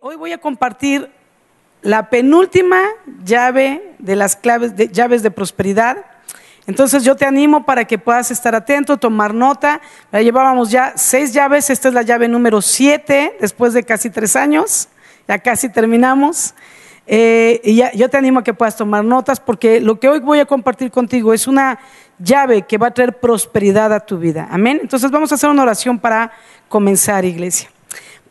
Hoy voy a compartir la penúltima llave de las claves de, llaves de prosperidad. Entonces yo te animo para que puedas estar atento, tomar nota. Llevábamos ya seis llaves, esta es la llave número siete, después de casi tres años, ya casi terminamos. Eh, y yo te animo a que puedas tomar notas porque lo que hoy voy a compartir contigo es una llave que va a traer prosperidad a tu vida. Amén. Entonces vamos a hacer una oración para comenzar, iglesia.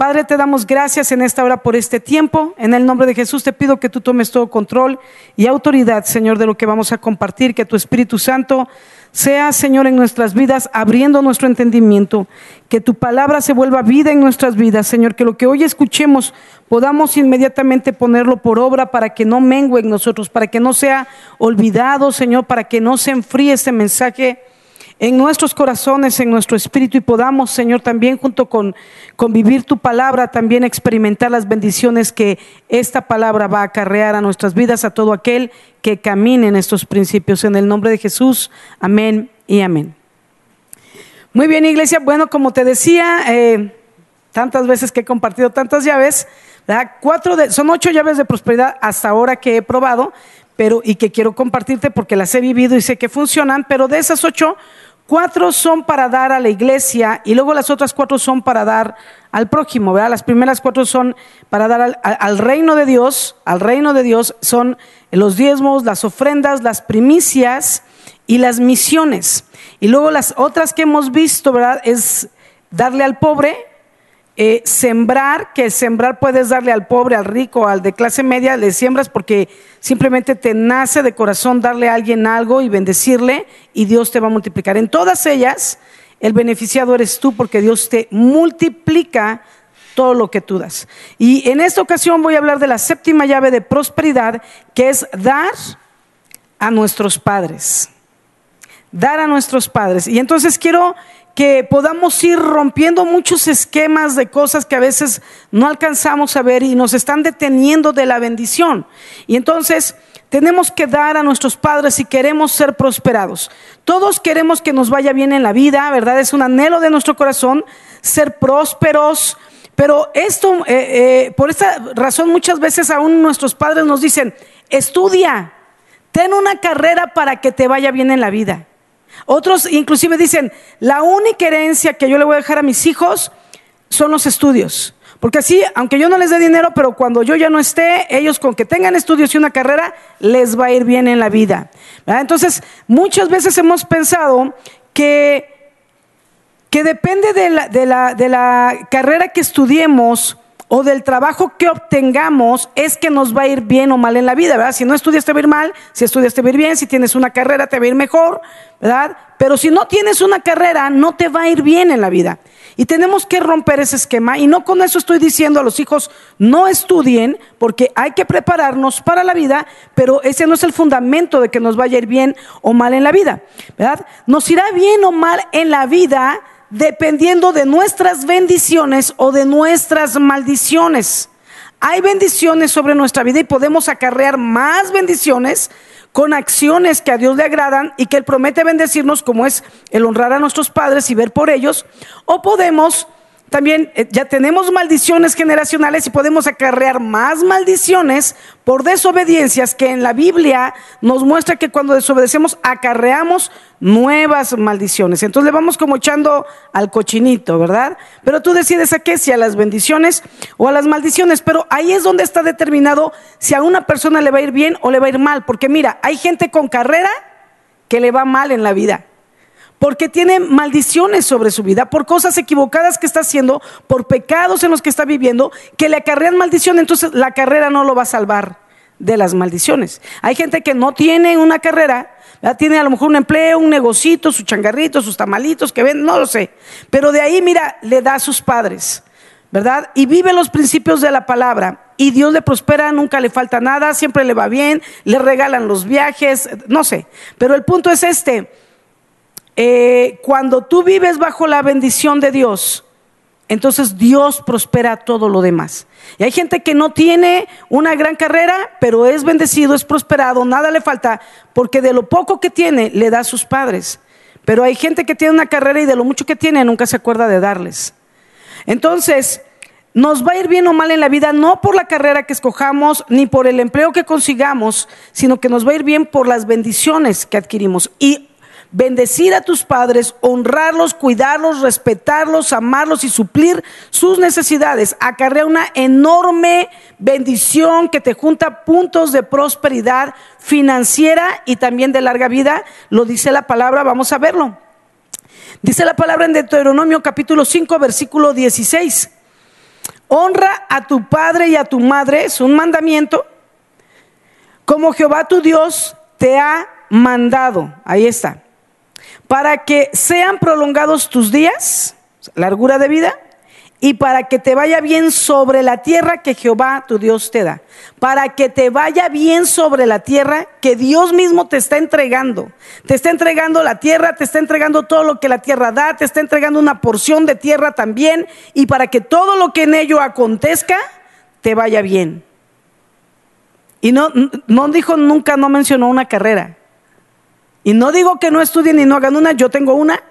Padre, te damos gracias en esta hora por este tiempo. En el nombre de Jesús te pido que tú tomes todo control y autoridad, Señor, de lo que vamos a compartir, que tu Espíritu Santo sea, Señor, en nuestras vidas, abriendo nuestro entendimiento, que tu palabra se vuelva vida en nuestras vidas, Señor, que lo que hoy escuchemos podamos inmediatamente ponerlo por obra para que no mengue en nosotros, para que no sea olvidado, Señor, para que no se enfríe este mensaje en nuestros corazones, en nuestro espíritu y podamos, Señor, también junto con, vivir tu palabra, también experimentar las bendiciones que esta palabra va a acarrear a nuestras vidas, a todo aquel que camine en estos principios. En el nombre de Jesús, amén y amén. Muy bien, iglesia. Bueno, como te decía, eh, tantas veces que he compartido tantas llaves, son ocho llaves de prosperidad hasta ahora que he probado, pero y que quiero compartirte porque las he vivido y sé que funcionan, pero de esas ocho, Cuatro son para dar a la iglesia y luego las otras cuatro son para dar al prójimo, ¿verdad? Las primeras cuatro son para dar al, reino de Dios, al reino de Dios son los diezmos, las ofrendas, las primicias y las misiones. Y luego las otras que hemos visto, ¿verdad? Es darle al pobre, eh, sembrar, que sembrar puedes darle al pobre, al rico, al de clase media, le siembras porque simplemente te nace de corazón darle a alguien algo y bendecirle y Dios te va a multiplicar. En todas ellas, el beneficiado eres tú porque Dios te multiplica todo lo que tú das. Y en esta ocasión voy a hablar de la séptima llave de prosperidad, que es dar a nuestros padres. Dar a nuestros padres. Y entonces quiero que podamos ir rompiendo muchos esquemas de cosas que a veces no alcanzamos a ver y nos están deteniendo de la bendición. Y entonces tenemos que dar a nuestros padres si queremos ser prosperados. Todos queremos que nos vaya bien en la vida, ¿verdad? Es un anhelo de nuestro corazón ser prósperos. Pero esto, eh, eh, por esta razón muchas veces aún nuestros padres nos dicen, estudia, ten una carrera para que te vaya bien en la vida. Otros inclusive dicen, la única herencia que yo le voy a dejar a mis hijos son los estudios. Porque así, aunque yo no les dé dinero, pero cuando yo ya no esté, ellos con que tengan estudios y una carrera, les va a ir bien en la vida. Entonces, muchas veces hemos pensado que, que depende de la, de, la, de la carrera que estudiemos, o del trabajo que obtengamos es que nos va a ir bien o mal en la vida, ¿verdad? Si no estudias te va a ir mal, si estudias te va a ir bien, si tienes una carrera te va a ir mejor, ¿verdad? Pero si no tienes una carrera no te va a ir bien en la vida. Y tenemos que romper ese esquema y no con eso estoy diciendo a los hijos no estudien porque hay que prepararnos para la vida, pero ese no es el fundamento de que nos vaya a ir bien o mal en la vida, ¿verdad? Nos irá bien o mal en la vida dependiendo de nuestras bendiciones o de nuestras maldiciones. Hay bendiciones sobre nuestra vida y podemos acarrear más bendiciones con acciones que a Dios le agradan y que Él promete bendecirnos, como es el honrar a nuestros padres y ver por ellos, o podemos también eh, ya tenemos maldiciones generacionales y podemos acarrear más maldiciones por desobediencias que en la Biblia nos muestra que cuando desobedecemos acarreamos nuevas maldiciones. Entonces le vamos como echando al cochinito, ¿verdad? Pero tú decides a qué, si a las bendiciones o a las maldiciones. Pero ahí es donde está determinado si a una persona le va a ir bien o le va a ir mal. Porque mira, hay gente con carrera que le va mal en la vida porque tiene maldiciones sobre su vida, por cosas equivocadas que está haciendo, por pecados en los que está viviendo, que le acarrean maldición, entonces la carrera no lo va a salvar de las maldiciones. Hay gente que no tiene una carrera, tiene a lo mejor un empleo, un negocito, su changarrito, sus tamalitos que ven, no lo sé, pero de ahí, mira, le da a sus padres. ¿verdad? Y vive los principios de la palabra. Y Dios le prospera, nunca le falta nada, siempre le va bien, le regalan los viajes, no sé. Pero el punto es este, eh, cuando tú vives bajo la bendición de Dios, entonces Dios prospera todo lo demás. Y hay gente que no tiene una gran carrera, pero es bendecido, es prosperado, nada le falta, porque de lo poco que tiene le da a sus padres. Pero hay gente que tiene una carrera y de lo mucho que tiene nunca se acuerda de darles. Entonces, nos va a ir bien o mal en la vida, no por la carrera que escojamos, ni por el empleo que consigamos, sino que nos va a ir bien por las bendiciones que adquirimos. Y bendecir a tus padres, honrarlos, cuidarlos, respetarlos, amarlos y suplir sus necesidades, acarrea una enorme bendición que te junta puntos de prosperidad financiera y también de larga vida. Lo dice la palabra, vamos a verlo. Dice la palabra en Deuteronomio capítulo 5, versículo 16. Honra a tu padre y a tu madre, es un mandamiento, como Jehová tu Dios te ha mandado. Ahí está. Para que sean prolongados tus días, largura de vida, y para que te vaya bien sobre la tierra que Jehová tu Dios te da. Para que te vaya bien sobre la tierra que Dios mismo te está entregando. Te está entregando la tierra, te está entregando todo lo que la tierra da, te está entregando una porción de tierra también. Y para que todo lo que en ello acontezca, te vaya bien. Y no, no dijo nunca, no mencionó una carrera. Y no digo que no estudien y no hagan una, yo tengo una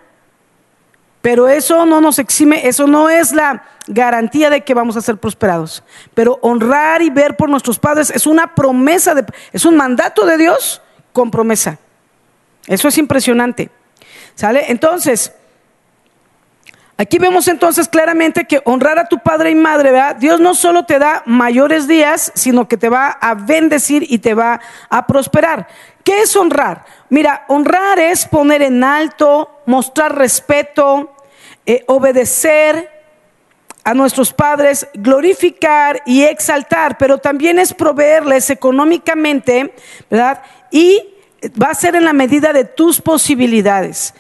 pero eso no nos exime, eso no es la garantía de que vamos a ser prosperados. Pero honrar y ver por nuestros padres es una promesa, de, es un mandato de Dios con promesa. Eso es impresionante. ¿Sale? Entonces, aquí vemos entonces claramente que honrar a tu padre y madre, ¿verdad? Dios no solo te da mayores días, sino que te va a bendecir y te va a prosperar. ¿Qué es honrar? Mira, honrar es poner en alto, mostrar respeto, eh, obedecer a nuestros padres, glorificar y exaltar, pero también es proveerles económicamente, ¿verdad? Y va a ser en la medida de tus posibilidades.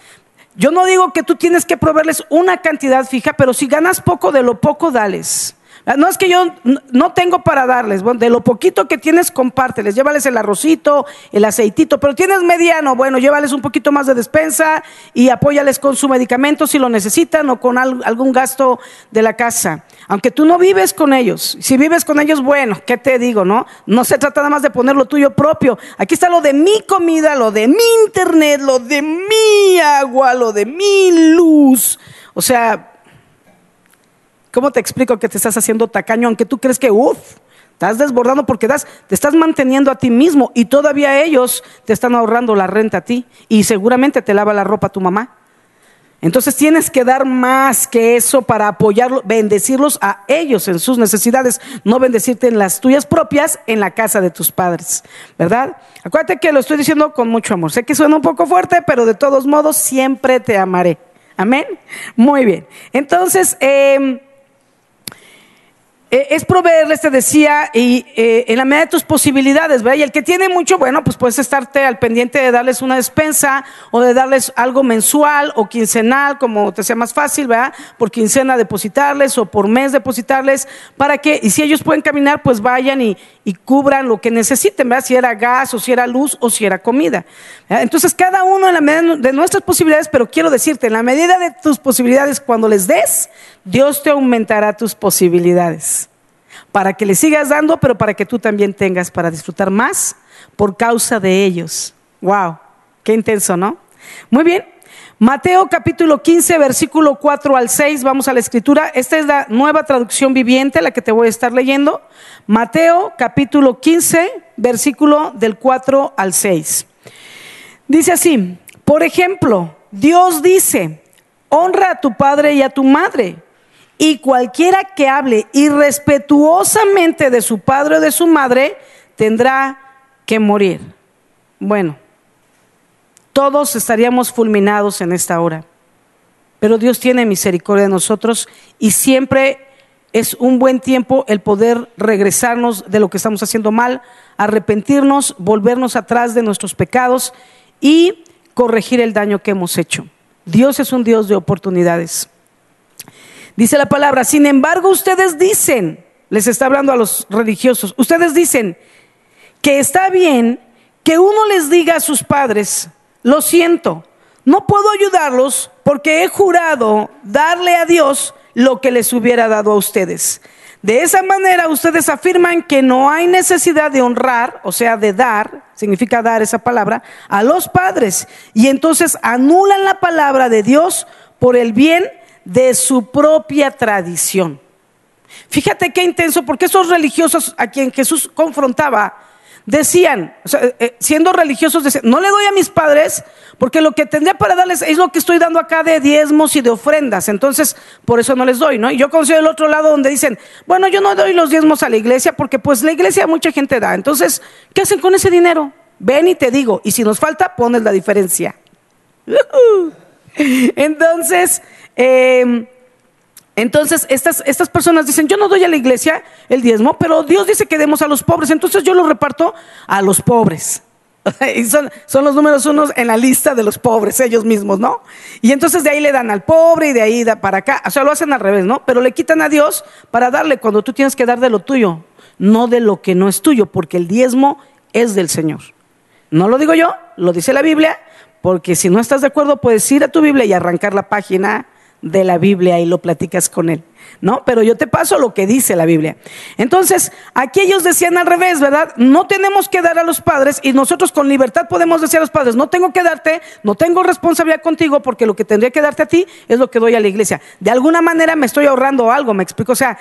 Yo no digo que tú tienes que proveerles una cantidad fija, pero si ganas poco, de lo poco dales. Ah, no es que yo no tengo para darles, bueno, de lo poquito que tienes, compárteles, llévales el arrocito, el aceitito, pero tienes mediano, bueno, llévales un poquito más de despensa y apóyales con su medicamento si lo necesitan o con algún gasto de la casa. Aunque tú no vives con ellos, si vives con ellos, bueno, ¿qué te digo, no? No se trata nada más de poner lo tuyo propio. Aquí está lo de mi comida, lo de mi internet, lo de mi agua, lo de mi luz. O sea, ¿Cómo te explico que te estás haciendo tacaño aunque tú crees que, uff, estás desbordando porque das, te estás manteniendo a ti mismo y todavía ellos te están ahorrando la renta a ti y seguramente te lava la ropa tu mamá? Entonces tienes que dar más que eso para apoyarlos, bendecirlos a ellos en sus necesidades, no bendecirte en las tuyas propias en la casa de tus padres, ¿verdad? Acuérdate que lo estoy diciendo con mucho amor. Sé que suena un poco fuerte, pero de todos modos siempre te amaré. Amén. Muy bien. Entonces, eh, eh, es proveerles, te decía, y eh, en la medida de tus posibilidades, ¿verdad? Y el que tiene mucho, bueno, pues puedes estarte al pendiente de darles una despensa o de darles algo mensual o quincenal, como te sea más fácil, ¿verdad? Por quincena depositarles o por mes depositarles, para que, y si ellos pueden caminar, pues vayan y, y cubran lo que necesiten, ¿verdad? Si era gas o si era luz o si era comida. Entonces, cada uno en la medida de nuestras posibilidades, pero quiero decirte, en la medida de tus posibilidades, cuando les des, Dios te aumentará tus posibilidades. Para que le sigas dando, pero para que tú también tengas para disfrutar más por causa de ellos. Wow, qué intenso, ¿no? Muy bien. Mateo capítulo 15, versículo 4 al 6, vamos a la escritura. Esta es la nueva traducción viviente, la que te voy a estar leyendo. Mateo capítulo 15, versículo del 4 al 6. Dice así, por ejemplo, Dios dice, honra a tu padre y a tu madre y cualquiera que hable irrespetuosamente de su padre o de su madre tendrá que morir. Bueno, todos estaríamos fulminados en esta hora, pero Dios tiene misericordia de nosotros y siempre es un buen tiempo el poder regresarnos de lo que estamos haciendo mal, arrepentirnos, volvernos atrás de nuestros pecados y corregir el daño que hemos hecho. Dios es un Dios de oportunidades. Dice la palabra, sin embargo ustedes dicen, les está hablando a los religiosos, ustedes dicen que está bien que uno les diga a sus padres, lo siento, no puedo ayudarlos porque he jurado darle a Dios lo que les hubiera dado a ustedes. De esa manera ustedes afirman que no hay necesidad de honrar, o sea, de dar, significa dar esa palabra, a los padres. Y entonces anulan la palabra de Dios por el bien de su propia tradición. Fíjate qué intenso, porque esos religiosos a quien Jesús confrontaba decían, eh, eh, siendo religiosos, decían, no le doy a mis padres porque lo que tendría para darles es lo que estoy dando acá de diezmos y de ofrendas, entonces por eso no les doy, ¿no? Y yo consigo el otro lado donde dicen, bueno, yo no doy los diezmos a la iglesia porque pues la iglesia mucha gente da, entonces, ¿qué hacen con ese dinero? Ven y te digo, y si nos falta, pones la diferencia. Entonces, eh, entonces, estas, estas personas dicen, yo no doy a la iglesia el diezmo, pero Dios dice que demos a los pobres, entonces yo lo reparto a los pobres. y son, son, los números unos en la lista de los pobres, ellos mismos, ¿no? Y entonces de ahí le dan al pobre y de ahí da para acá. O sea, lo hacen al revés, ¿no? Pero le quitan a Dios para darle cuando tú tienes que dar de lo tuyo, no de lo que no es tuyo, porque el diezmo es del Señor. No lo digo yo, lo dice la Biblia, porque si no estás de acuerdo puedes ir a tu Biblia y arrancar la página de la Biblia y lo platicas con él. ¿No? Pero yo te paso lo que dice la Biblia. Entonces, aquí ellos decían al revés, ¿verdad? No tenemos que dar a los padres y nosotros con libertad podemos decir a los padres, no tengo que darte, no tengo responsabilidad contigo porque lo que tendría que darte a ti es lo que doy a la iglesia. De alguna manera me estoy ahorrando algo, me explico. O sea,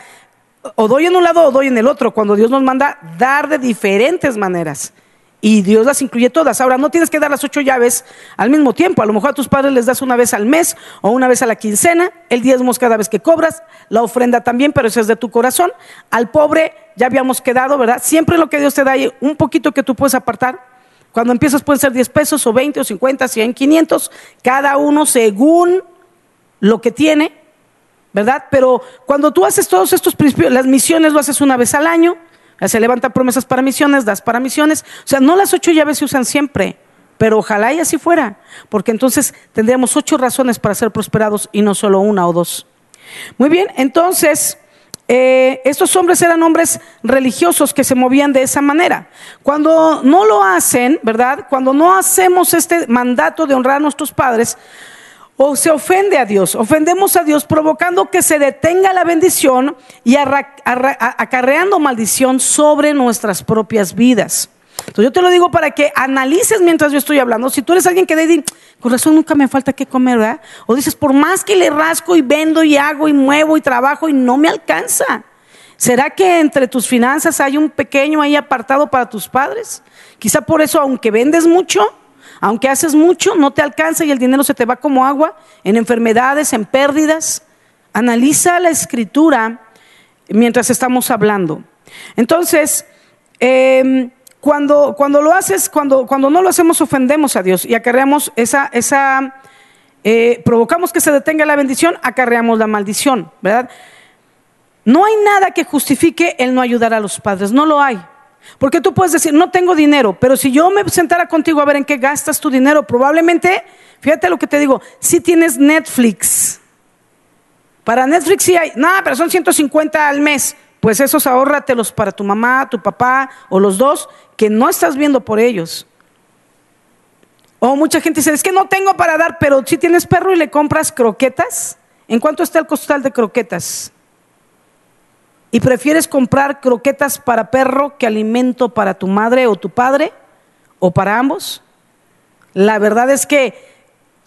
o doy en un lado o doy en el otro, cuando Dios nos manda dar de diferentes maneras. Y Dios las incluye todas. Ahora, no tienes que dar las ocho llaves al mismo tiempo. A lo mejor a tus padres les das una vez al mes o una vez a la quincena. El diezmo cada vez que cobras. La ofrenda también, pero eso es de tu corazón. Al pobre ya habíamos quedado, ¿verdad? Siempre lo que Dios te da hay un poquito que tú puedes apartar. Cuando empiezas pueden ser 10 pesos o 20 o 50, 100, 500. Cada uno según lo que tiene, ¿verdad? Pero cuando tú haces todos estos principios, las misiones lo haces una vez al año se levanta promesas para misiones, das para misiones. O sea, no las ocho llaves se usan siempre, pero ojalá y así fuera, porque entonces tendríamos ocho razones para ser prosperados y no solo una o dos. Muy bien, entonces, eh, estos hombres eran hombres religiosos que se movían de esa manera. Cuando no lo hacen, ¿verdad? Cuando no hacemos este mandato de honrar a nuestros padres, o se ofende a Dios. Ofendemos a Dios provocando que se detenga la bendición y acarreando maldición sobre nuestras propias vidas. Entonces yo te lo digo para que analices mientras yo estoy hablando. Si tú eres alguien que dice, con razón nunca me falta qué comer, ¿verdad? O dices, por más que le rasco y vendo y hago y muevo y trabajo y no me alcanza. ¿Será que entre tus finanzas hay un pequeño ahí apartado para tus padres? Quizá por eso, aunque vendes mucho, aunque haces mucho, no te alcanza y el dinero se te va como agua en enfermedades, en pérdidas. Analiza la escritura mientras estamos hablando. Entonces, em, cuando, cuando, lo haces, cuando, cuando no lo hacemos, ofendemos a Dios y acarreamos esa, esa eh, provocamos que se detenga la bendición, acarreamos la maldición, ¿verdad? No hay nada que justifique el no ayudar a los padres, no lo hay. Porque tú puedes decir, no tengo dinero, pero si yo me sentara contigo a ver en qué gastas tu dinero, probablemente, fíjate lo que te digo, si tienes Netflix. Para Netflix sí hay, nada, pero son 150 al mes. Pues esos ahórratelos para tu mamá, tu papá o los dos, que no estás viendo por ellos. O mucha gente dice, es que no tengo para dar, pero si tienes perro y le compras croquetas, ¿en cuánto está el costal de croquetas? Y prefieres comprar croquetas para perro que alimento para tu madre o tu padre o para ambos? La verdad es que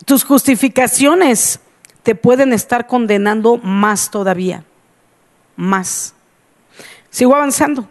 tus justificaciones te pueden estar condenando más todavía, más. Sigo avanzando.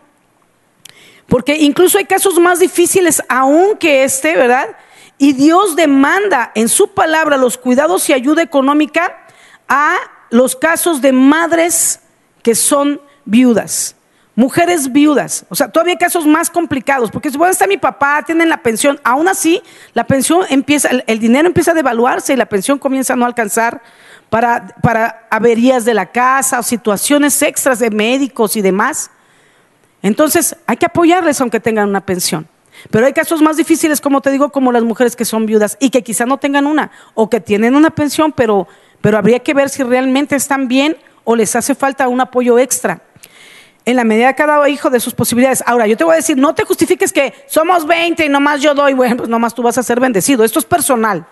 Porque incluso hay casos más difíciles aún que este, ¿verdad? Y Dios demanda en su palabra los cuidados y ayuda económica a los casos de madres que son viudas, mujeres viudas. O sea, todavía casos más complicados, porque si bueno, está mi papá, tienen la pensión, aún así la pensión empieza, el, dinero empieza a devaluarse y la pensión comienza a no alcanzar para, para averías de la casa o situaciones extras de médicos y demás. Entonces, hay que apoyarles aunque tengan una pensión. Pero hay casos más difíciles, como te digo, como las mujeres que son viudas y que quizá no tengan una, o que tienen una pensión, pero, pero habría que ver si realmente están bien o les hace falta un apoyo extra en la medida de cada hijo de sus posibilidades. Ahora, yo te voy a decir, no te justifiques que somos 20 y nomás yo doy, bueno, pues nomás tú vas a ser bendecido. Esto es personal.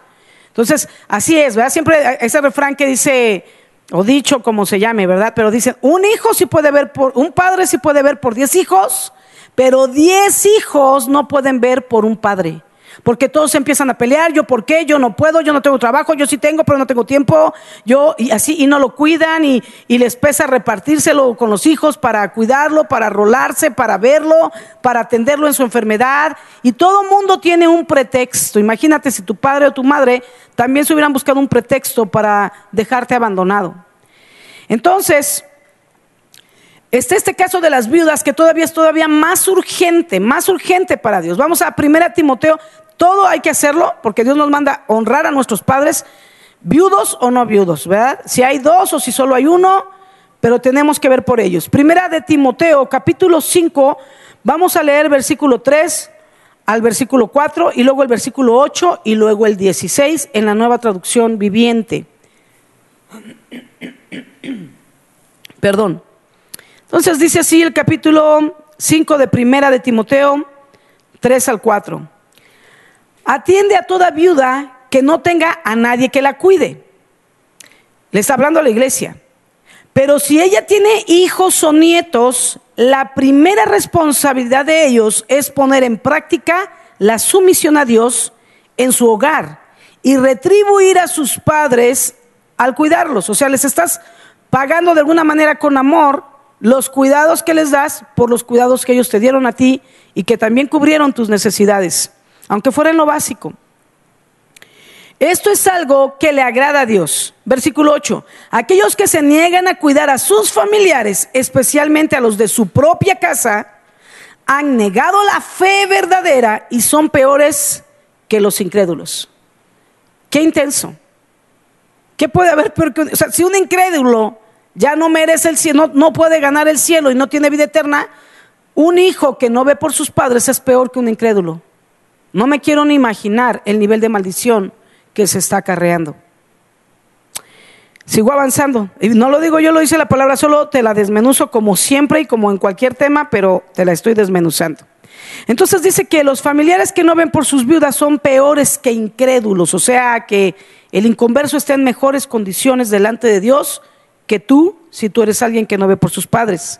Entonces, así es, ¿verdad? Siempre ese refrán que dice, o dicho como se llame, ¿verdad? Pero dicen, un hijo sí puede ver por, un padre sí puede ver por 10 hijos, pero 10 hijos no pueden ver por un padre. Porque todos empiezan a pelear, yo por qué, yo no puedo, yo no tengo trabajo, yo sí tengo, pero no tengo tiempo, yo y así, y no lo cuidan y, y les pesa repartírselo con los hijos para cuidarlo, para rolarse, para verlo, para atenderlo en su enfermedad. Y todo mundo tiene un pretexto. Imagínate si tu padre o tu madre también se hubieran buscado un pretexto para dejarte abandonado. Entonces, Está este caso de las viudas que todavía es todavía más urgente, más urgente para Dios. Vamos a 1 Timoteo, todo hay que hacerlo porque Dios nos manda honrar a nuestros padres, viudos o no viudos, ¿verdad? Si hay dos o si solo hay uno, pero tenemos que ver por ellos. Primera de Timoteo, capítulo 5, vamos a leer versículo 3 al versículo 4 y luego el versículo 8 y luego el 16 en la nueva traducción viviente. Perdón. Entonces dice así el capítulo 5 de Primera de Timoteo 3 al 4. Atiende a toda viuda que no tenga a nadie que la cuide. Le está hablando a la iglesia. Pero si ella tiene hijos o nietos, la primera responsabilidad de ellos es poner en práctica la sumisión a Dios en su hogar y retribuir a sus padres al cuidarlos. O sea, les estás pagando de alguna manera con amor los cuidados que les das por los cuidados que ellos te dieron a ti y que también cubrieron tus necesidades, aunque fuera en lo básico. Esto es algo que le agrada a Dios. Versículo 8. Aquellos que se niegan a cuidar a sus familiares, especialmente a los de su propia casa, han negado la fe verdadera y son peores que los incrédulos. Qué intenso. ¿Qué puede haber peor que O sea, si un incrédulo ya no merece el cielo, no, puede ganar el cielo y no tiene vida eterna, un hijo que no ve por sus padres es peor que un incrédulo. No me quiero ni imaginar el nivel de maldición que se está acarreando. Sigo avanzando. Y no lo digo yo, lo dice la palabra, solo te la desmenuzo como siempre y como en cualquier tema, pero te la estoy desmenuzando. Entonces dice que los familiares que no ven por sus viudas son peores que incrédulos, o sea que el inconverso está en mejores condiciones delante de Dios que tú si tú eres alguien que no ve por sus padres.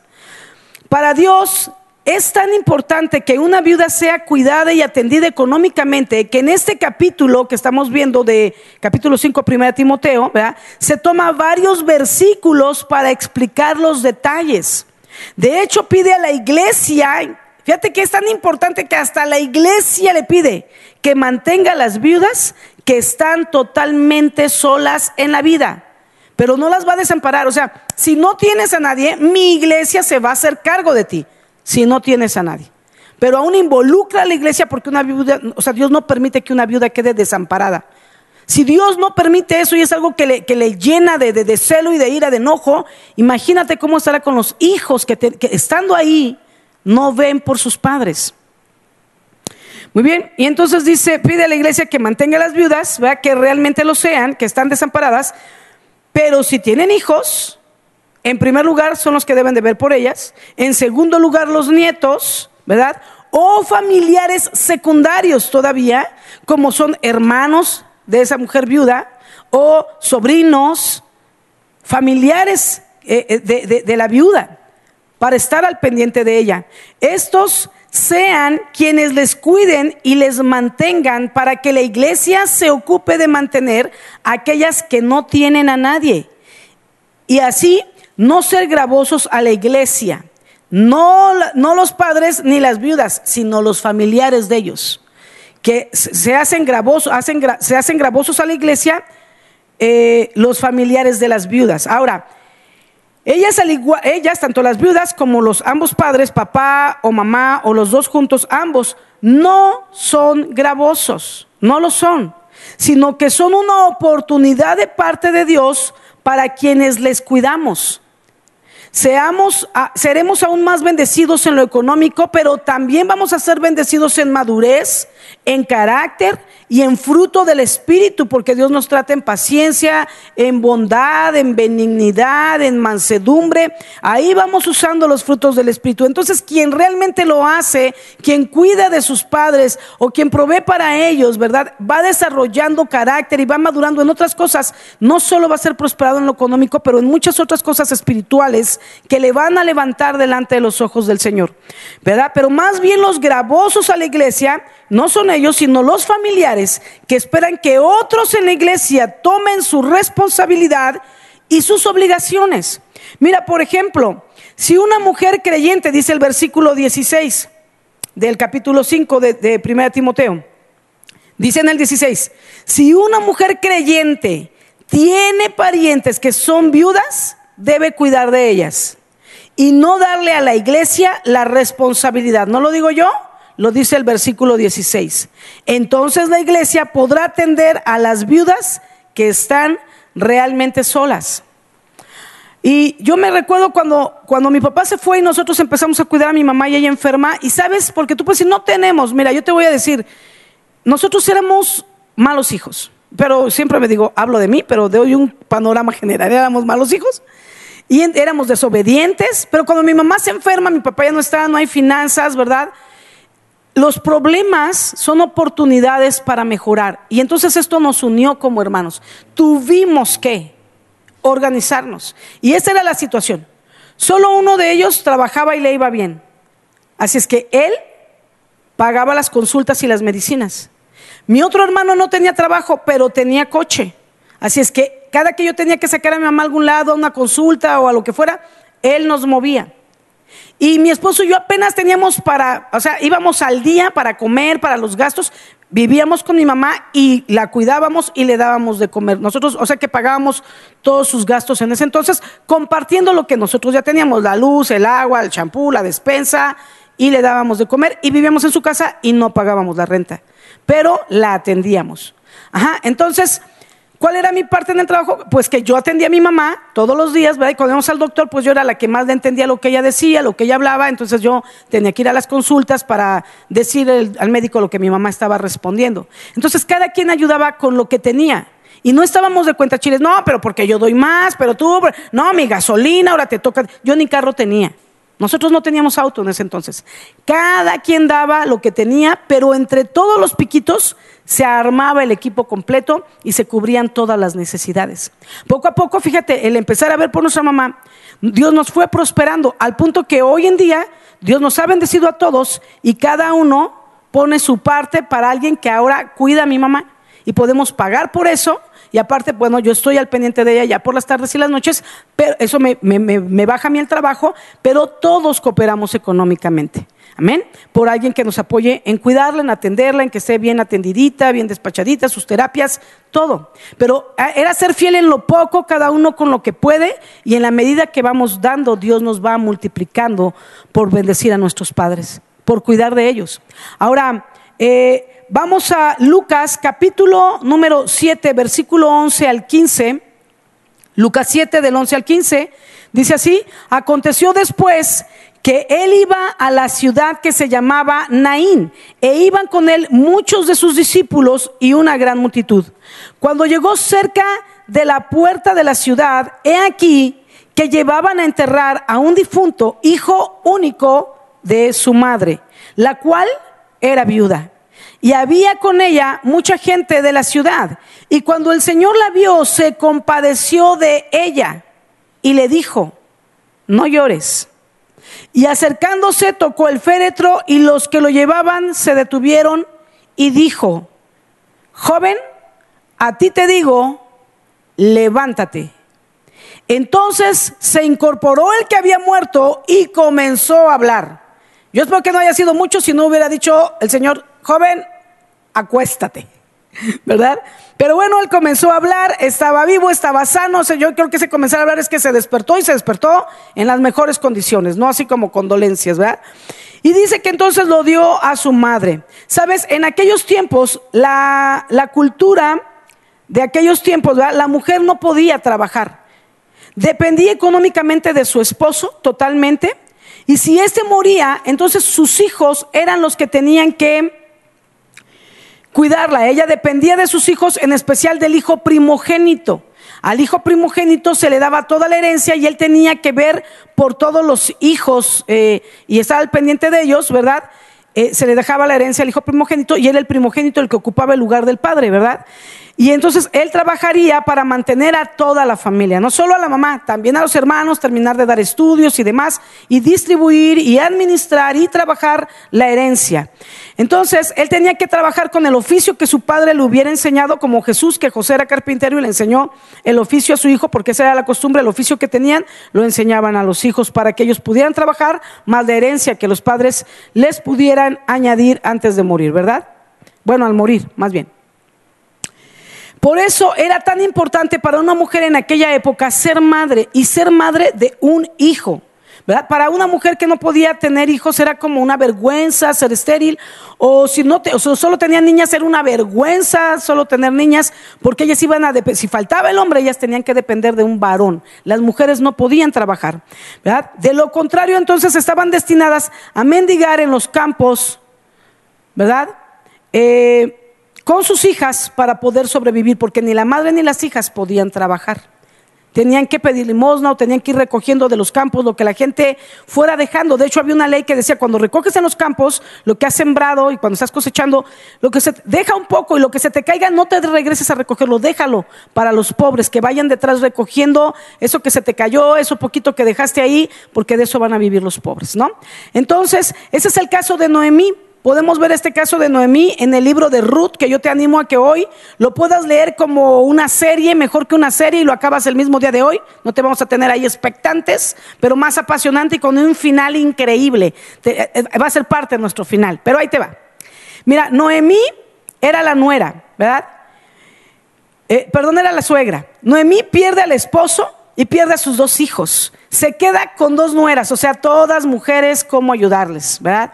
Para Dios es tan importante que una viuda sea cuidada y atendida económicamente que en este capítulo que estamos viendo de capítulo 5, 1 Timoteo, se toma varios versículos para explicar los detalles. De hecho, pide a la iglesia, fíjate que es tan importante que hasta la iglesia le pide que mantenga a las viudas que están totalmente solas en la vida pero no las va a desamparar. O sea, si no tienes a nadie, mi iglesia se va a hacer cargo de ti, si no tienes a nadie. Pero aún involucra a la iglesia porque una viuda, o sea, Dios no permite que una viuda quede desamparada. Si Dios no permite eso y es algo que le, llena de, celo y de ira, de enojo, imagínate cómo estará con los hijos que, que estando ahí no ven por sus padres. Muy bien, y entonces dice, pide a la iglesia que mantenga a las viudas, que realmente lo sean, que están desamparadas, pero si tienen hijos, en primer lugar son los que deben de ver por ellas, en segundo lugar los nietos, ¿verdad? O familiares secundarios todavía, como son hermanos de esa mujer viuda, o sobrinos, familiares eh, eh, de, de la viuda, para estar al pendiente de ella. Estos sean quienes les cuiden y les mantengan para que la iglesia se ocupe de mantener a aquellas que no tienen a nadie. Y así no ser gravosos a la iglesia. No, no los padres ni las viudas, sino los familiares de ellos. Que se hacen gravosos, hacen, se hacen gravosos a la iglesia eh, los familiares de las viudas. Ahora, ellas, tanto las viudas como los ambos padres, papá o mamá o los dos juntos, ambos, no son gravosos, no lo son, sino que son una oportunidad de parte de Dios para quienes les cuidamos. Seamos, seremos aún más bendecidos en lo económico, pero también vamos a ser bendecidos en madurez, en carácter y en fruto del Espíritu, porque Dios nos trata en paciencia, en bondad, en benignidad, en mansedumbre. Ahí vamos usando los frutos del Espíritu. Entonces, quien realmente lo hace, quien cuida de sus padres o quien provee para ellos, ¿verdad? Va desarrollando carácter y va madurando en otras cosas. No solo va a ser prosperado en lo económico, pero en muchas otras cosas espirituales que le van a levantar delante de los ojos del Señor, ¿verdad? Pero más bien los gravosos a la iglesia no son ellos, sino los familiares que esperan que otros en la iglesia tomen su responsabilidad y sus obligaciones. Mira, por ejemplo, si una mujer creyente, dice el versículo 16 del capítulo 5 de, 1 Timoteo, dice en el 16, si una mujer creyente tiene parientes que son viudas, debe cuidar de ellas y no darle a la iglesia la responsabilidad. ¿No lo digo yo? Lo dice el versículo 16. Entonces la iglesia podrá atender a las viudas que están realmente solas. Y yo me recuerdo cuando, cuando mi papá se fue y nosotros empezamos a cuidar a mi mamá y ella enferma. Y sabes, porque tú puedes decir, no tenemos, mira, yo te voy a decir, nosotros éramos malos hijos. Pero siempre me digo, hablo de mí, pero de hoy un panorama general, éramos malos hijos y éramos desobedientes, pero cuando mi mamá se enferma, mi papá ya no está, no hay finanzas, ¿verdad? Los problemas son oportunidades para mejorar. Y entonces esto nos unió como hermanos. Tuvimos que organizarnos. Y esa era la situación. Solo uno de ellos trabajaba y le iba bien. Así es que él pagaba las consultas y las medicinas. Mi otro hermano no tenía trabajo, pero tenía coche. Así es que cada que yo tenía que sacar a mi mamá a algún lado, a una consulta o a lo que fuera, él nos movía. Y mi esposo y yo apenas teníamos para, o sea, íbamos al día para comer, para los gastos, vivíamos con mi mamá y la cuidábamos y le dábamos de comer. Nosotros, o sea que pagábamos todos sus gastos en ese entonces, compartiendo lo que nosotros ya teníamos, la luz, el agua, el champú, la despensa, y le dábamos de comer y vivíamos en su casa y no pagábamos la renta, pero la atendíamos. Ajá, entonces ¿Cuál era mi parte en el trabajo? Pues que yo atendía a mi mamá todos los días, ¿verdad? Y cuando íbamos al doctor, pues yo era la que más le entendía lo que ella decía, lo que ella hablaba, entonces yo tenía que ir a las consultas para decir al médico lo que mi mamá estaba respondiendo. Entonces cada quien ayudaba con lo que tenía. Y no estábamos de cuenta chiles, no, pero porque yo doy más, pero tú, no, mi gasolina, ahora te toca. Yo ni carro tenía. Nosotros no teníamos auto en ese entonces. Cada quien daba lo que tenía, pero entre todos los piquitos se armaba el equipo completo y se cubrían todas las necesidades. Poco a poco, fíjate, el empezar a ver por nuestra mamá, Dios nos fue prosperando al punto que hoy en día Dios nos ha bendecido a todos y cada uno pone su parte para alguien que ahora cuida a mi mamá y podemos pagar por eso y aparte, bueno, yo estoy al pendiente de ella ya por las tardes y las noches, pero eso me, baja a mí el trabajo, pero todos cooperamos económicamente. Amén. Por alguien que nos apoye en cuidarla, en atenderla, en que esté bien atendidita, bien despachadita, sus terapias, todo. Pero ah, era ser fiel en lo poco, cada uno con lo que puede, y en la medida que vamos dando, Dios nos va multiplicando por bendecir a nuestros padres, por cuidar de ellos. Ahora, eh, Vamos a Lucas capítulo número 7, versículo 11 al 15. Lucas 7 del 11 al 15. Dice así, aconteció después que él iba a la ciudad que se llamaba Naín, e iban con él muchos de sus discípulos y una gran multitud. Cuando llegó cerca de la puerta de la ciudad, he aquí que llevaban a enterrar a un difunto hijo único de su madre, la cual era viuda y había con ella mucha gente de la ciudad. Y cuando el Señor la vio, se compadeció de ella y le dijo, no llores. Y acercándose tocó el féretro y los que lo llevaban se detuvieron y dijo, joven, a ti te digo, levántate. Entonces se incorporó el que había muerto y comenzó a hablar. Yo espero que no haya sido mucho si no hubiera dicho el Señor, joven, acuéstate, ¿verdad? Pero bueno, él comenzó a hablar, estaba vivo, estaba sano, yo creo que se comenzó a hablar es que se despertó y se despertó en las mejores condiciones, no así como condolencias, ¿verdad? Y dice que entonces lo dio a su madre. Sabes, en aquellos tiempos, la, la cultura de aquellos tiempos, ¿verdad? la mujer no podía trabajar. Dependía económicamente de su esposo totalmente. Y si éste moría, entonces sus hijos eran los que tenían que cuidarla. Ella dependía de sus hijos, en especial del hijo primogénito. Al hijo primogénito se le daba toda la herencia y él tenía que ver por todos los hijos eh, y estar al pendiente de ellos, ¿verdad? Eh, se le dejaba la herencia al hijo primogénito y él el primogénito el que ocupaba el lugar del padre, ¿verdad? Y entonces él trabajaría para mantener a toda la familia, no solo a la mamá, también a los hermanos, terminar de dar estudios y demás, y distribuir y administrar y trabajar la herencia. Entonces él tenía que trabajar con el oficio que su padre le hubiera enseñado, como Jesús, que José era carpintero y le enseñó el oficio a su hijo, porque esa era la costumbre, el oficio que tenían, lo enseñaban a los hijos para que ellos pudieran trabajar, más de herencia que los padres les pudieran añadir antes de morir, ¿verdad? Bueno, al morir, más bien. Por eso era tan importante para una mujer en aquella época ser madre y ser madre de un hijo. ¿verdad? Para una mujer que no podía tener hijos era como una vergüenza ser estéril, o si no o solo tenían niñas era una vergüenza solo tener niñas, porque ellas iban a si faltaba el hombre ellas tenían que depender de un varón. Las mujeres no podían trabajar, ¿verdad? De lo contrario entonces estaban destinadas a mendigar en los campos, ¿verdad? Eh, con sus hijas para poder sobrevivir, porque ni la madre ni las hijas podían trabajar. Tenían que pedir limosna o tenían que ir recogiendo de los campos lo que la gente fuera dejando. De hecho, había una ley que decía, cuando recoges en los campos lo que has sembrado y cuando estás cosechando, lo que se deja un poco y lo que se te caiga, no te regreses a recogerlo, déjalo para los pobres que vayan detrás recogiendo eso que se te cayó, eso poquito que dejaste ahí, porque de eso van a vivir los pobres, ¿no? Entonces, ese es el caso de Noemí. Podemos ver este caso de Noemí en el libro de Ruth, que yo te animo a que hoy lo puedas leer como una serie, mejor que una serie, y lo acabas el mismo día de hoy. No te vamos a tener ahí expectantes, pero más apasionante y con un final increíble. Eh, eh, va a ser parte de nuestro final, pero ahí te va. Mira, Noemí era la nuera, ¿verdad? Eh, perdón, era la suegra. Noemí pierde al esposo y pierde a sus dos hijos. Se queda con dos nueras, o sea, todas mujeres, ¿cómo ayudarles, verdad?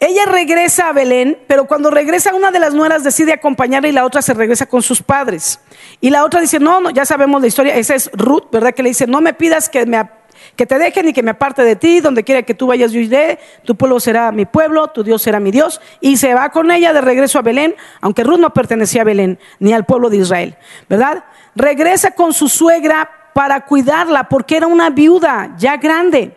Ella regresa a Belén, pero cuando regresa una de las nueras decide acompañarla y la otra se regresa con sus padres. Y la otra dice, no, no, ya sabemos la historia, esa es Ruth, ¿verdad? Que le dice, no me pidas que, te dejen y que me aparte de ti, donde quiera que tú vayas yo iré, tu pueblo será mi pueblo, tu Dios será mi Dios. Y se va con ella de regreso a Belén, aunque Ruth no pertenecía a Belén, ni al pueblo de Israel, ¿verdad? Regresa con su suegra para cuidarla, porque era una viuda ya grande.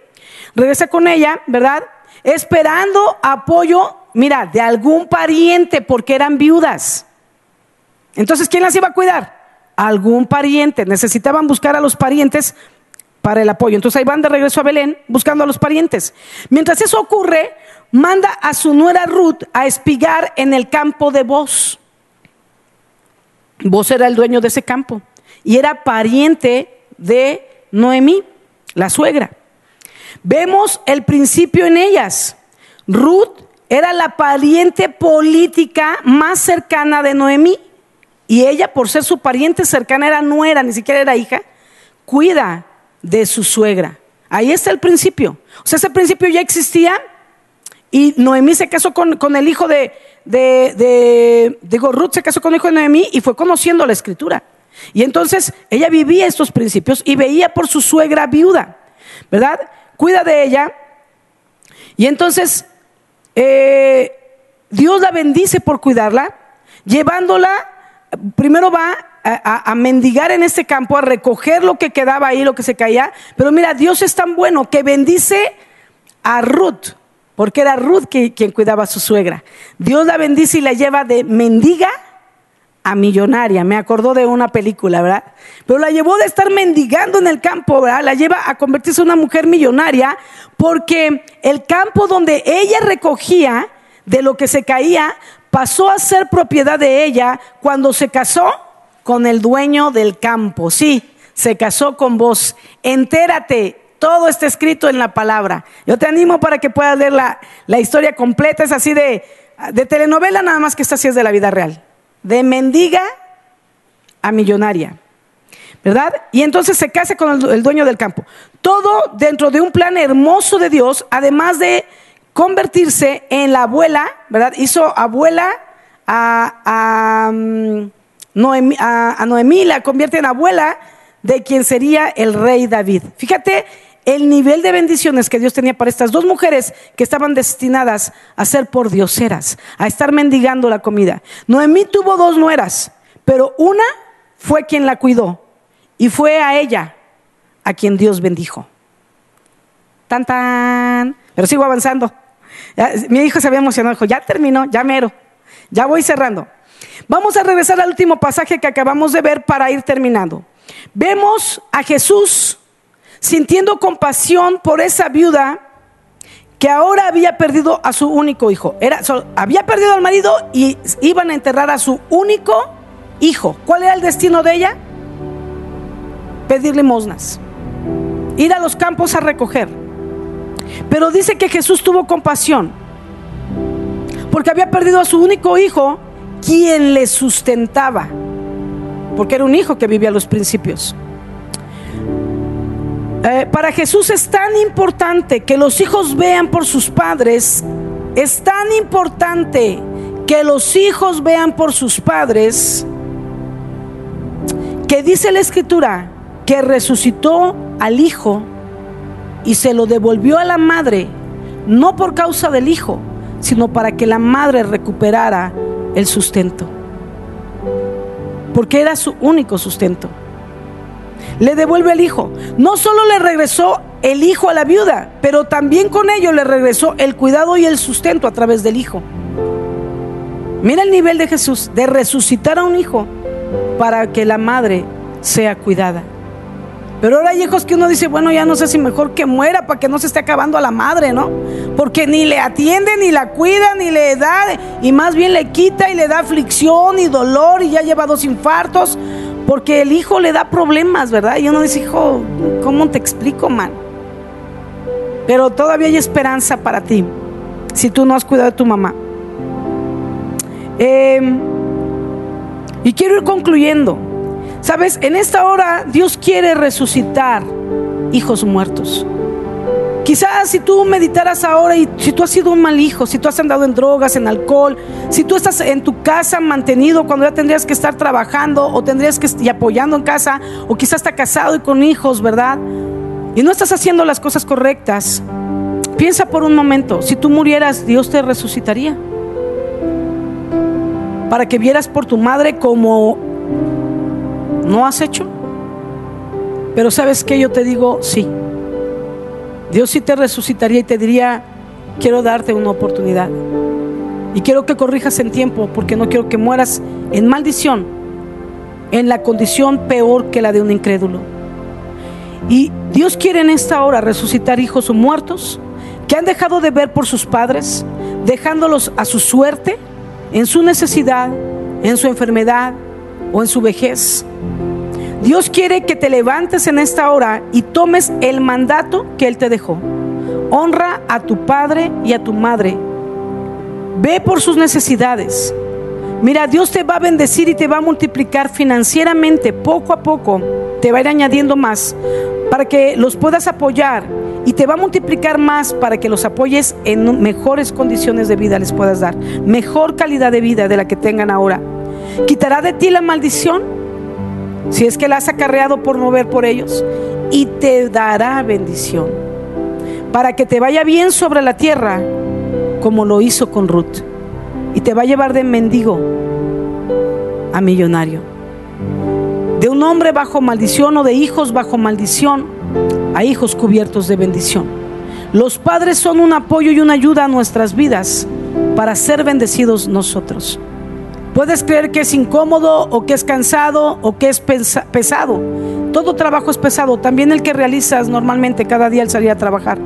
Regresa con ella, ¿verdad? Esperando apoyo, mira, de algún pariente porque eran viudas. Entonces, ¿quién las iba a cuidar? Algún pariente. Necesitaban buscar a los parientes para el apoyo. Entonces ahí van de regreso a Belén buscando a los parientes. Mientras eso ocurre, manda a su nuera Ruth a espigar en el campo de Vos. Vos era el dueño de ese campo y era pariente de Noemí, la suegra. Vemos el principio en ellas. Ruth era la pariente política más cercana de Noemí. Y ella, por ser su pariente cercana, era nuera, ni siquiera era hija, cuida de su suegra. Ahí está el principio. O sea, ese principio ya existía y Noemí se casó con, el hijo de, de, digo, Ruth se casó con el hijo de Noemí y fue conociendo la escritura. Y entonces ella vivía estos principios y veía por su suegra viuda, ¿verdad? Cuida de ella. Y entonces eh, Dios la bendice por cuidarla, llevándola, primero va a, mendigar en este campo, a recoger lo que quedaba ahí, lo que se caía. Pero mira, Dios es tan bueno que bendice a Ruth, porque era Ruth quien cuidaba a su suegra. Dios la bendice y la lleva de mendiga a millonaria. Me acordó de una película, ¿verdad? Pero la llevó de estar mendigando en el campo, ¿verdad? La lleva a convertirse en una mujer millonaria porque el campo donde ella recogía de lo que se caía pasó a ser propiedad de ella cuando se casó con el dueño del campo. Sí, se casó con vos. Entérate, todo está escrito en la palabra. Yo te animo para que puedas leer la, historia completa. Es así de, de telenovela, nada más que esta sí es de la vida real de mendiga a millonaria. ¿Verdad? Y entonces se casa con el, dueño del campo. Todo dentro de un plan hermoso de Dios, además de convertirse en la abuela, ¿verdad? Hizo abuela a, mm, Noemí, la convierte en abuela de quien sería el rey David. Fíjate el nivel de bendiciones que Dios tenía para estas dos mujeres que estaban destinadas a ser por dioseras, a estar mendigando la comida. Noemí tuvo dos nueras, pero una fue quien la cuidó y fue a ella a quien Dios bendijo. Tan tan. Pero sigo avanzando. mi hijo se había emocionado, dijo, ya terminó, ya mero, ya voy cerrando. Vamos a regresar al último pasaje que acabamos de ver para ir terminando. Vemos a Jesús sintiendo compasión por esa viuda que ahora había perdido a su único hijo. Era, había perdido al marido y iban a enterrar a su único hijo. ¿Cuál era el destino de ella? Pedir limosnas, ir a los campos a recoger. Pero dice que Jesús tuvo compasión porque había perdido a su único hijo, quien le sustentaba, porque era un hijo que vivía a los principios. Eh, para Jesús es tan importante que los hijos vean por sus padres, es tan importante que los hijos vean por sus padres, que dice la escritura que resucitó al hijo y se lo devolvió a la madre, no por causa del hijo, sino para que la madre recuperara el sustento. Porque era su único sustento. Le devuelve el hijo. No solo le regresó el hijo a la viuda, pero también con ello le regresó el cuidado y el sustento a través del hijo. Mira el nivel de Jesús, de resucitar a un hijo para que la madre sea cuidada. Pero ahora hay hijos que uno dice, bueno, ya no sé si mejor que muera para que no se esté acabando a la madre, ¿no? Porque ni le atiende, ni la cuida, ni le da, y más bien le quita y le da aflicción y dolor y ya lleva dos infartos, porque el hijo le da problemas, ¿verdad? Y uno dice, hijo, ¿cómo te explico, man? Pero todavía hay esperanza para ti, si tú no has cuidado de tu mamá. Em, y quiero ir concluyendo. Sabes, en esta hora Dios quiere resucitar hijos muertos. Quizás si tú meditaras ahora y si tú has sido un mal hijo, si tú has andado en drogas, en alcohol, si tú estás en tu casa mantenido cuando ya tendrías que estar trabajando o tendrías que estar apoyando en casa o quizás está casado y con hijos, ¿verdad? Y no estás haciendo las cosas correctas. Piensa por un momento, si tú murieras, Dios te resucitaría. Para que vieras por tu madre como no has hecho. Pero sabes que yo te digo, sí. Dios sí te resucitaría y te diría, quiero darte una oportunidad. Y quiero que corrijas en tiempo porque no quiero que mueras en maldición, en la condición peor que la de un incrédulo. Y Dios quiere en esta hora resucitar hijos muertos que han dejado de ver por sus padres, dejándolos a su suerte, en su necesidad, en su enfermedad o en su vejez. Dios quiere que te levantes en esta hora y tomes el mandato que Él te dejó. Honra a tu padre y a tu madre. Ve por sus necesidades. Mira, Dios te va a bendecir y te va a multiplicar financieramente poco a poco. Te va a ir añadiendo más para que los puedas apoyar y te va a multiplicar más para que los apoyes en mejores condiciones de vida les puedas dar, mejor calidad de vida de la que tengan ahora. Quitará de ti la maldición si es que la has acarreado por mover por ellos, y te dará bendición, para que te vaya bien sobre la tierra, como lo hizo con Ruth, y te va a llevar de mendigo a millonario, de un hombre bajo maldición o de hijos bajo maldición a hijos cubiertos de bendición. Los padres son un apoyo y una ayuda a nuestras vidas para ser bendecidos nosotros. Puedes creer que es incómodo o que es cansado o que es pesado. Todo trabajo es pesado, también el que realizas normalmente cada día al salir a trabajar.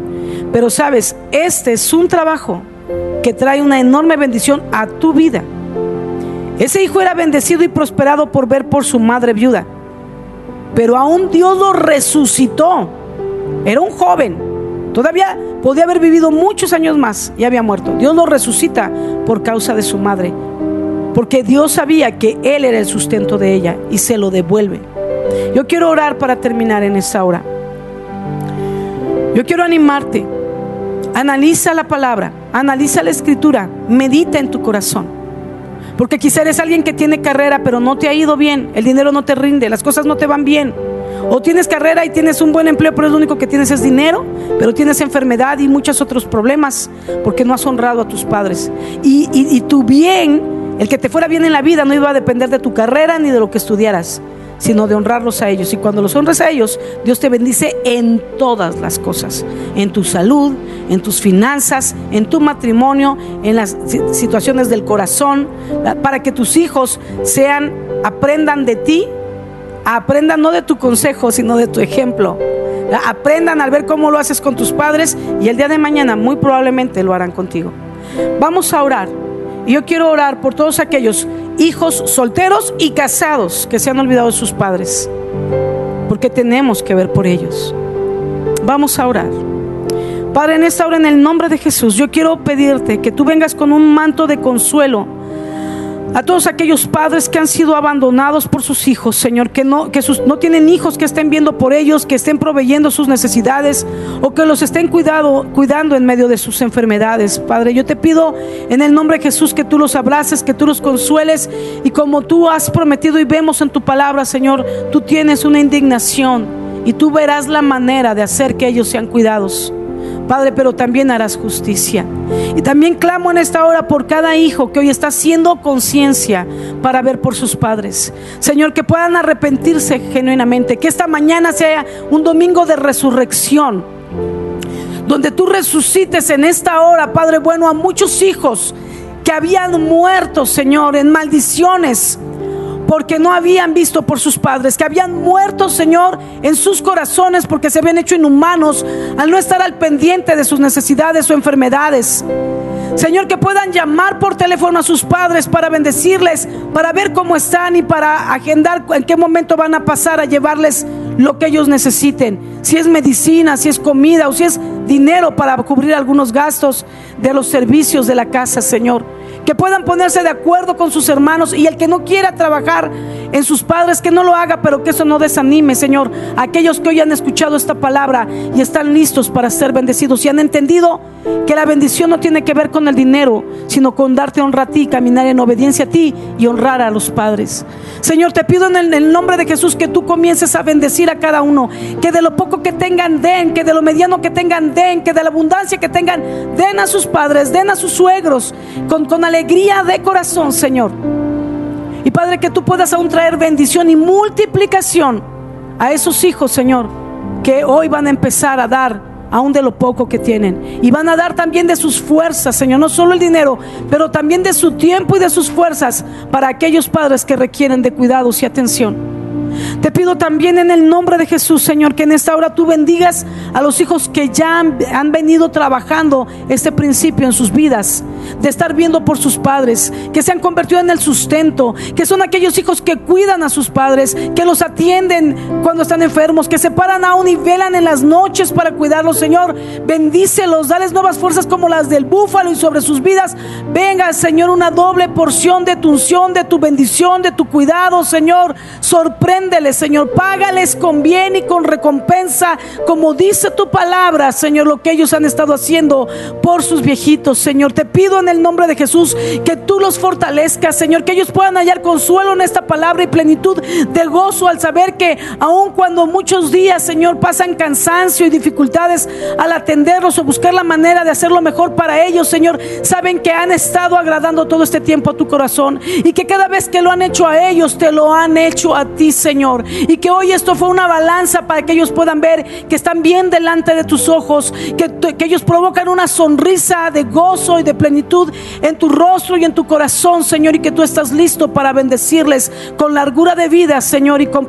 Pero sabes, este es un trabajo que trae una enorme bendición a tu vida. Ese hijo era bendecido y prosperado por ver por su madre viuda. Pero aún Dios lo resucitó. Era un joven. Todavía podía haber vivido muchos años más y había muerto. Dios lo resucita por causa de su madre porque Dios sabía que Él era el sustento de ella y se lo devuelve. Yo quiero orar para terminar en esta hora. Yo quiero animarte. Analiza la palabra, analiza la escritura, medita en tu corazón. Porque quizá eres alguien que tiene carrera, pero no te ha ido bien, el dinero no te rinde, las cosas no te van bien. O tienes carrera y tienes un buen empleo, pero lo único que tienes es dinero, pero tienes enfermedad y muchos otros problemas porque no has honrado a tus padres. Y, y tu bien el que te fuera bien en la vida no iba a depender de tu carrera ni de lo que estudiaras, sino de honrarlos a ellos. Y cuando los honras a ellos, Dios te bendice en todas las cosas, en tu salud, en tus finanzas, en tu matrimonio, en las situaciones del corazón, para que tus hijos sean, aprendan de ti, aprendan no de tu consejo, sino de tu ejemplo. Aprendan al ver cómo lo haces con tus padres y el día de mañana muy probablemente lo harán contigo. Vamos a orar. Y yo quiero orar por todos aquellos hijos solteros y casados que se han olvidado de sus padres. Porque tenemos que ver por ellos. Vamos a orar. Padre, en esta hora, en el nombre de Jesús, yo quiero pedirte que tú vengas con un manto de consuelo a todos aquellos padres que han sido abandonados por sus hijos, Señor, que no, que sus, no tienen hijos que estén viendo por ellos, que estén proveyendo sus necesidades o que los estén cuidado, cuidando en medio de sus enfermedades. Padre, yo te pido en el nombre de Jesús que tú los abraces, que tú los consueles y como tú has prometido y vemos en tu palabra, Señor, tú tienes una indignación y tú verás la manera de hacer que ellos sean cuidados. Padre, pero también harás justicia. Y también clamo en esta hora por cada hijo que hoy está haciendo conciencia para ver por sus padres. Señor, que puedan arrepentirse genuinamente, que esta mañana sea un domingo de resurrección, donde tú resucites en esta hora, Padre bueno, a muchos hijos que habían muerto, Señor, en maldiciones porque no habían visto por sus padres, que habían muerto, Señor, en sus corazones porque se habían hecho inhumanos al no estar al pendiente de sus necesidades o enfermedades. Señor, que puedan llamar por teléfono a sus padres para bendecirles, para ver cómo están y para agendar en qué momento van a pasar a llevarles lo que ellos necesiten. Si es medicina, si es comida o si es dinero para cubrir algunos gastos de los servicios de la casa, Señor que puedan ponerse de acuerdo con sus hermanos y el que no quiera trabajar en sus padres, que no lo haga, pero que eso no desanime, Señor. Aquellos que hoy han escuchado esta palabra y están listos para ser bendecidos y han entendido que la bendición no tiene que ver con el dinero, sino con darte honra a ti, caminar en obediencia a ti y honrar a los padres. Señor, te pido en el, en el nombre de Jesús que tú comiences a bendecir a cada uno, que de lo poco que tengan den, que de lo mediano que tengan den, que de la abundancia que tengan den a sus padres, den a sus suegros, con, con alegría de corazón, Señor. Y Padre, que tú puedas aún traer bendición y multiplicación a esos hijos, Señor, que hoy van a empezar a dar aún de lo poco que tienen. Y van a dar también de sus fuerzas, Señor, no solo el dinero, pero también de su tiempo y de sus fuerzas para aquellos padres que requieren de cuidados y atención. Te pido también en el nombre de Jesús, Señor, que en esta hora tú bendigas a los hijos que ya han, venido trabajando este principio en sus vidas, de estar viendo por sus padres, que se han convertido en el sustento, que son aquellos hijos que cuidan a sus padres, que los atienden cuando están enfermos, que se paran aún y velan en las noches para cuidarlos, Señor. Bendícelos, dales nuevas fuerzas como las del búfalo y sobre sus vidas. Venga, Señor, una doble porción de tu unción, de tu bendición, de tu cuidado, Señor. Sorprende Señor. Págales con bien y con recompensa, como dice tu palabra, Señor, lo que ellos han estado haciendo por sus viejitos, Señor. Te pido en el nombre de Jesús que tú los fortalezcas, Señor, que ellos puedan hallar consuelo en esta palabra y plenitud de gozo al saber que aun cuando muchos días, Señor, pasan cansancio y dificultades al atenderlos o buscar la manera de hacerlo mejor para ellos, Señor, saben que han estado agradando todo este tiempo a tu corazón y que cada vez que lo han hecho a ellos, te lo han hecho a ti, Señor. Y que hoy esto fue una balanza para que ellos puedan ver que están bien delante de tus ojos, que, que ellos provocan una sonrisa de gozo y de plenitud en tu rostro y en tu corazón, Señor, y que tú estás listo para bendecirles con largura de vida, Señor, y con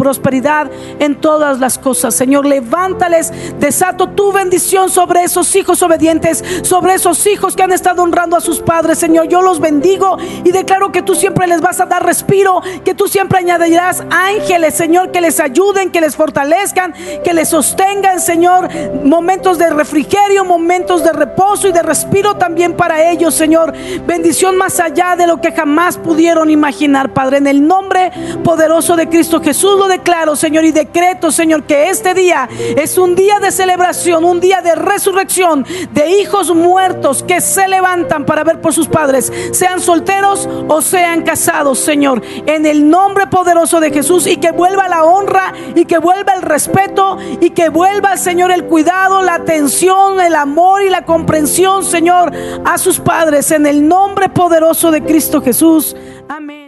prosperidad en todas las cosas. Señor, levántales, desato tu bendición sobre esos hijos obedientes, sobre esos hijos que han estado honrando a sus padres, Señor. Yo los bendigo y declaro que tú siempre les vas a dar respiro, que tú siempre añadirás ángeles, Señor, que les ayuden, que les fortalezcan, que les sostengan, Señor, momentos de refrigerio, momentos de reposo y de respiro también para ellos, Señor. Bendición más allá de lo que jamás pudieron imaginar, Padre. En el nombre poderoso de Cristo Jesús lo declaro, Señor, y decreto, Señor, que este día es un día de celebración, un día de resurrección de hijos muertos que se levantan para ver por sus padres, sean solteros o sean casados, Señor. En el nombre poderoso de Jesús y que vuelva la honra y que vuelva el respeto y que vuelva, Señor, el cuidado, la atención, el amor y la comprensión, Señor, a sus padres en el nombre poderoso de Cristo Jesús. Amén.